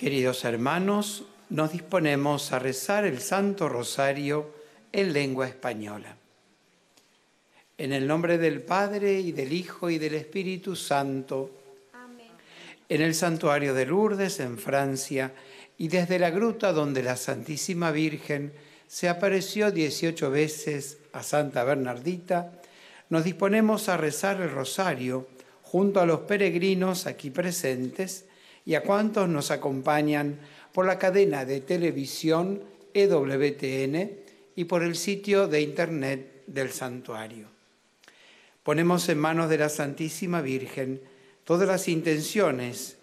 Queridos hermanos, nos disponemos a rezar el Santo Rosario en lengua española. En el nombre del Padre y del Hijo y del Espíritu Santo. Amén. En el santuario de Lourdes, en Francia, y desde la gruta donde la Santísima Virgen se apareció 18 veces a Santa Bernardita, nos disponemos a rezar el rosario junto a los peregrinos aquí presentes y a cuantos nos acompañan por la cadena de televisión EWTN y por el sitio de internet del santuario. Ponemos en manos de la Santísima Virgen todas las intenciones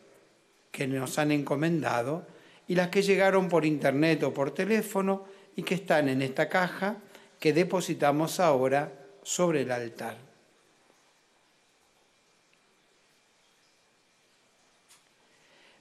que nos han encomendado y las que llegaron por internet o por teléfono y que están en esta caja que depositamos ahora sobre el altar.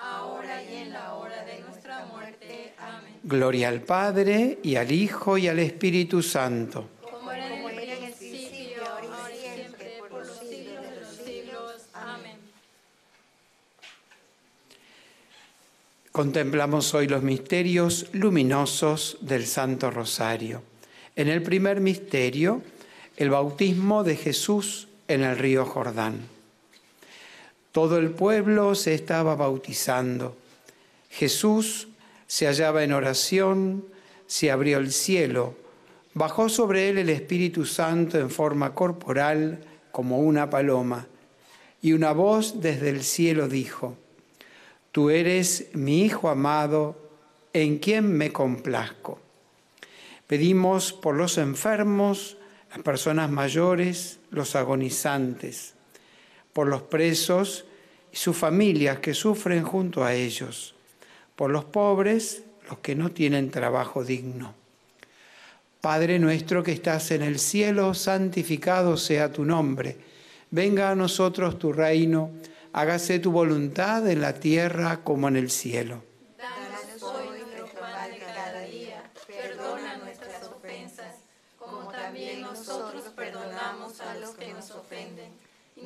ahora y en la hora de nuestra muerte. Amén. Gloria al Padre, y al Hijo, y al Espíritu Santo. Como en el principio, ahora y siempre, por los siglos de los siglos. Amén. Contemplamos hoy los misterios luminosos del Santo Rosario. En el primer misterio, el bautismo de Jesús en el río Jordán. Todo el pueblo se estaba bautizando. Jesús se hallaba en oración, se abrió el cielo, bajó sobre él el Espíritu Santo en forma corporal como una paloma, y una voz desde el cielo dijo, Tú eres mi Hijo amado, en quien me complazco. Pedimos por los enfermos, las personas mayores, los agonizantes por los presos y sus familias que sufren junto a ellos, por los pobres, los que no tienen trabajo digno. Padre nuestro que estás en el cielo, santificado sea tu nombre. Venga a nosotros tu reino, hágase tu voluntad en la tierra como en el cielo. Danos hoy nuestro pan de cada día, perdona nuestras ofensas, como también nosotros perdonamos a los que nos ofenden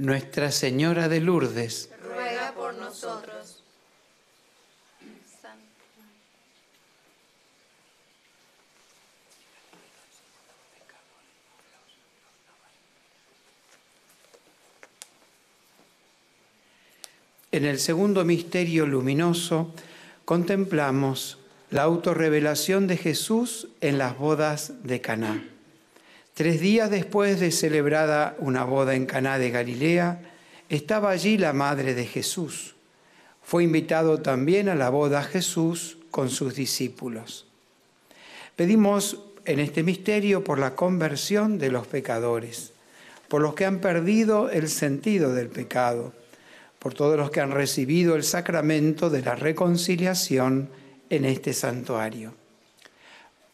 Nuestra Señora de Lourdes, Ruega por nosotros. En el segundo misterio luminoso contemplamos la autorrevelación de Jesús en las bodas de Caná. Tres días después de celebrada una boda en Caná de Galilea, estaba allí la madre de Jesús. Fue invitado también a la boda Jesús con sus discípulos. Pedimos en este misterio por la conversión de los pecadores, por los que han perdido el sentido del pecado por todos los que han recibido el sacramento de la reconciliación en este santuario.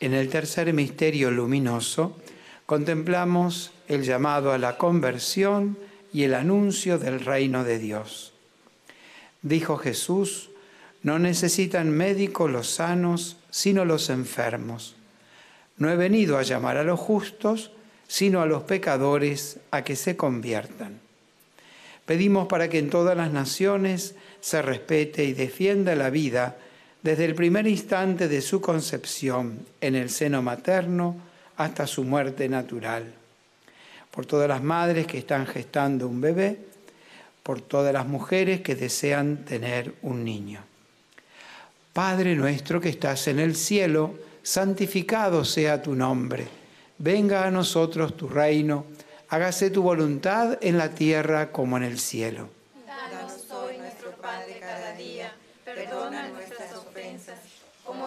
En el tercer misterio luminoso contemplamos el llamado a la conversión y el anuncio del reino de Dios. Dijo Jesús, no necesitan médico los sanos, sino los enfermos. No he venido a llamar a los justos, sino a los pecadores a que se conviertan. Pedimos para que en todas las naciones se respete y defienda la vida desde el primer instante de su concepción en el seno materno hasta su muerte natural. Por todas las madres que están gestando un bebé, por todas las mujeres que desean tener un niño. Padre nuestro que estás en el cielo, santificado sea tu nombre. Venga a nosotros tu reino, hágase tu voluntad en la tierra como en el cielo. Danos hoy nuestro pan de cada día. Perdona nuestras ofensas, como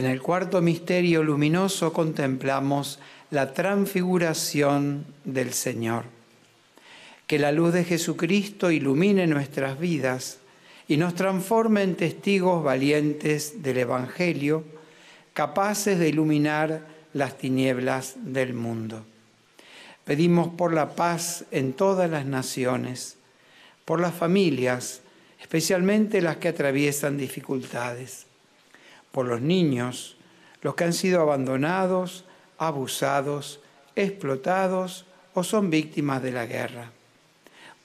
En el cuarto misterio luminoso contemplamos la transfiguración del Señor. Que la luz de Jesucristo ilumine nuestras vidas y nos transforme en testigos valientes del Evangelio, capaces de iluminar las tinieblas del mundo. Pedimos por la paz en todas las naciones, por las familias, especialmente las que atraviesan dificultades por los niños, los que han sido abandonados, abusados, explotados o son víctimas de la guerra,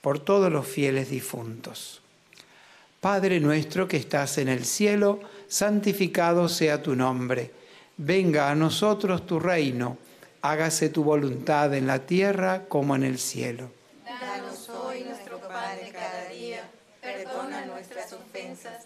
por todos los fieles difuntos. Padre nuestro que estás en el cielo, santificado sea tu nombre. Venga a nosotros tu reino, hágase tu voluntad en la tierra como en el cielo. Danos hoy nuestro pan cada día. Perdona nuestras ofensas,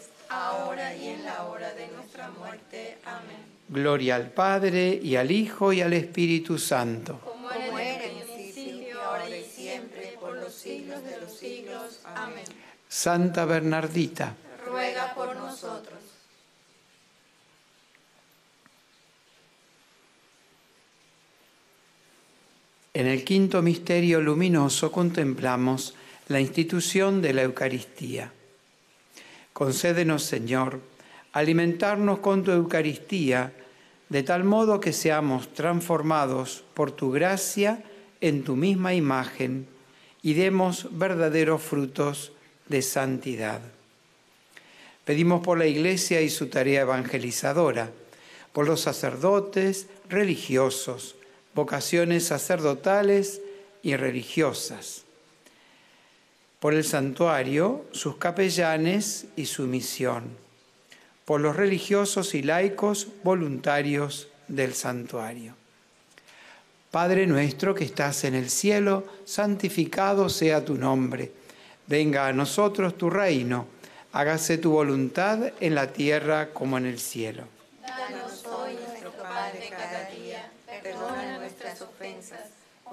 ahora y en la hora de nuestra muerte. Amén. Gloria al Padre, y al Hijo, y al Espíritu Santo. Como era en el principio, ahora y siempre, por los siglos de los siglos. Amén. Santa Bernardita, Ruega por nosotros. En el quinto misterio luminoso contemplamos la institución de la Eucaristía. Concédenos, Señor, alimentarnos con tu Eucaristía, de tal modo que seamos transformados por tu gracia en tu misma imagen y demos verdaderos frutos de santidad. Pedimos por la Iglesia y su tarea evangelizadora, por los sacerdotes, religiosos, vocaciones sacerdotales y religiosas, por el santuario, sus capellanes y su misión, por los religiosos y laicos voluntarios del santuario. Padre nuestro que estás en el cielo, santificado sea tu nombre. Venga a nosotros tu reino, hágase tu voluntad en la tierra como en el cielo. Danos hoy nuestro pan de cada día. Perdona nuestras ofensas,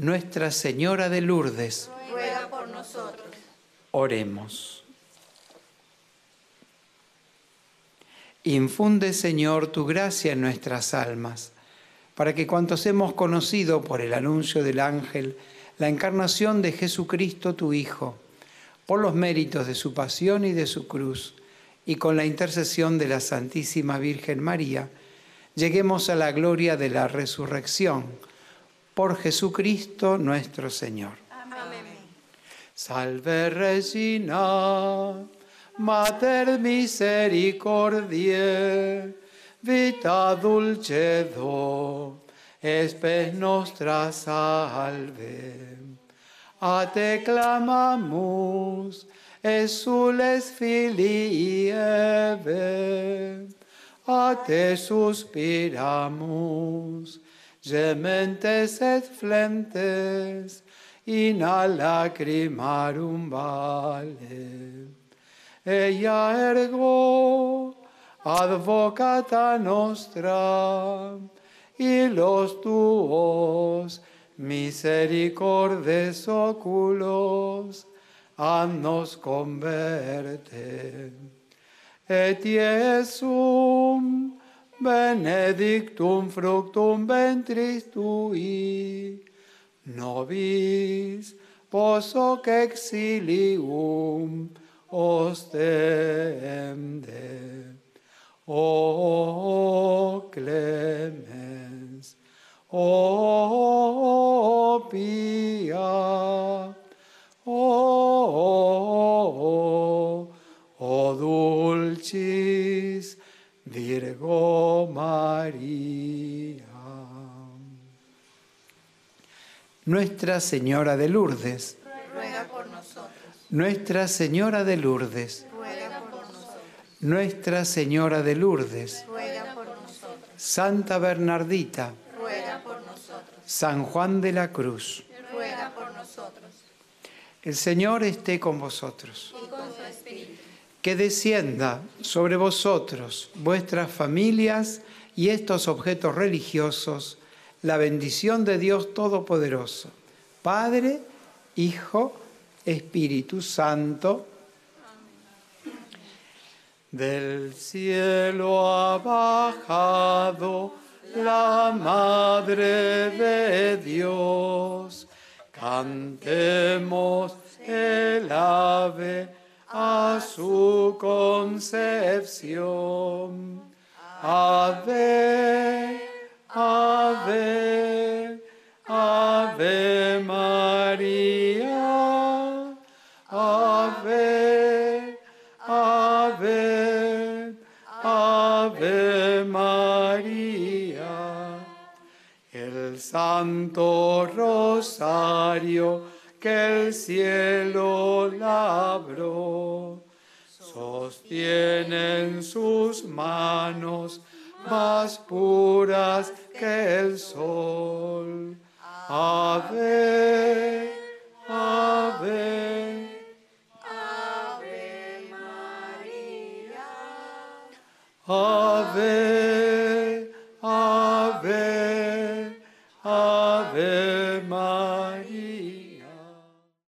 Nuestra Señora de Lourdes, Ruega por nosotros. oremos. Infunde, Señor, tu gracia en nuestras almas, para que cuantos hemos conocido por el anuncio del ángel la encarnación de Jesucristo, tu Hijo, por los méritos de su pasión y de su cruz, y con la intercesión de la Santísima Virgen María, lleguemos a la gloria de la resurrección. Por Jesucristo nuestro Señor. Amén. Salve Regina, Mater misericordiae, vita dulcedo, espes nostra salve. A te clamamus, exules filii Eve, a te suspiramus, gementes et flentes, in a lacrimarum vale. Ella ergo, advocata nostra, y los tuos misericordes oculos, nos converte. Et Iesum benedictum fructum ventris tui, nobis pos hoc exilium ostende. O clemens, o pia, o, o dulcis Virgo María. Nuestra Señora de Lourdes, Ruega por nosotros. Nuestra Señora de Lourdes, Ruega por nosotros. Nuestra Señora de Lourdes, Ruega por nosotros. Santa Bernardita, Ruega por nosotros. San Juan de la Cruz. Ruega por nosotros. El Señor esté con vosotros. Y. Que descienda sobre vosotros, vuestras familias y estos objetos religiosos la bendición de Dios Todopoderoso, Padre, Hijo, Espíritu Santo. Del cielo ha bajado la Madre de Dios. Cantemos el ave a su concepción. Ave, ave, ave María. Ave, ave, ave María. El Santo Rosario que el cielo labró, sostiene en sus manos más puras que el sol. Ave,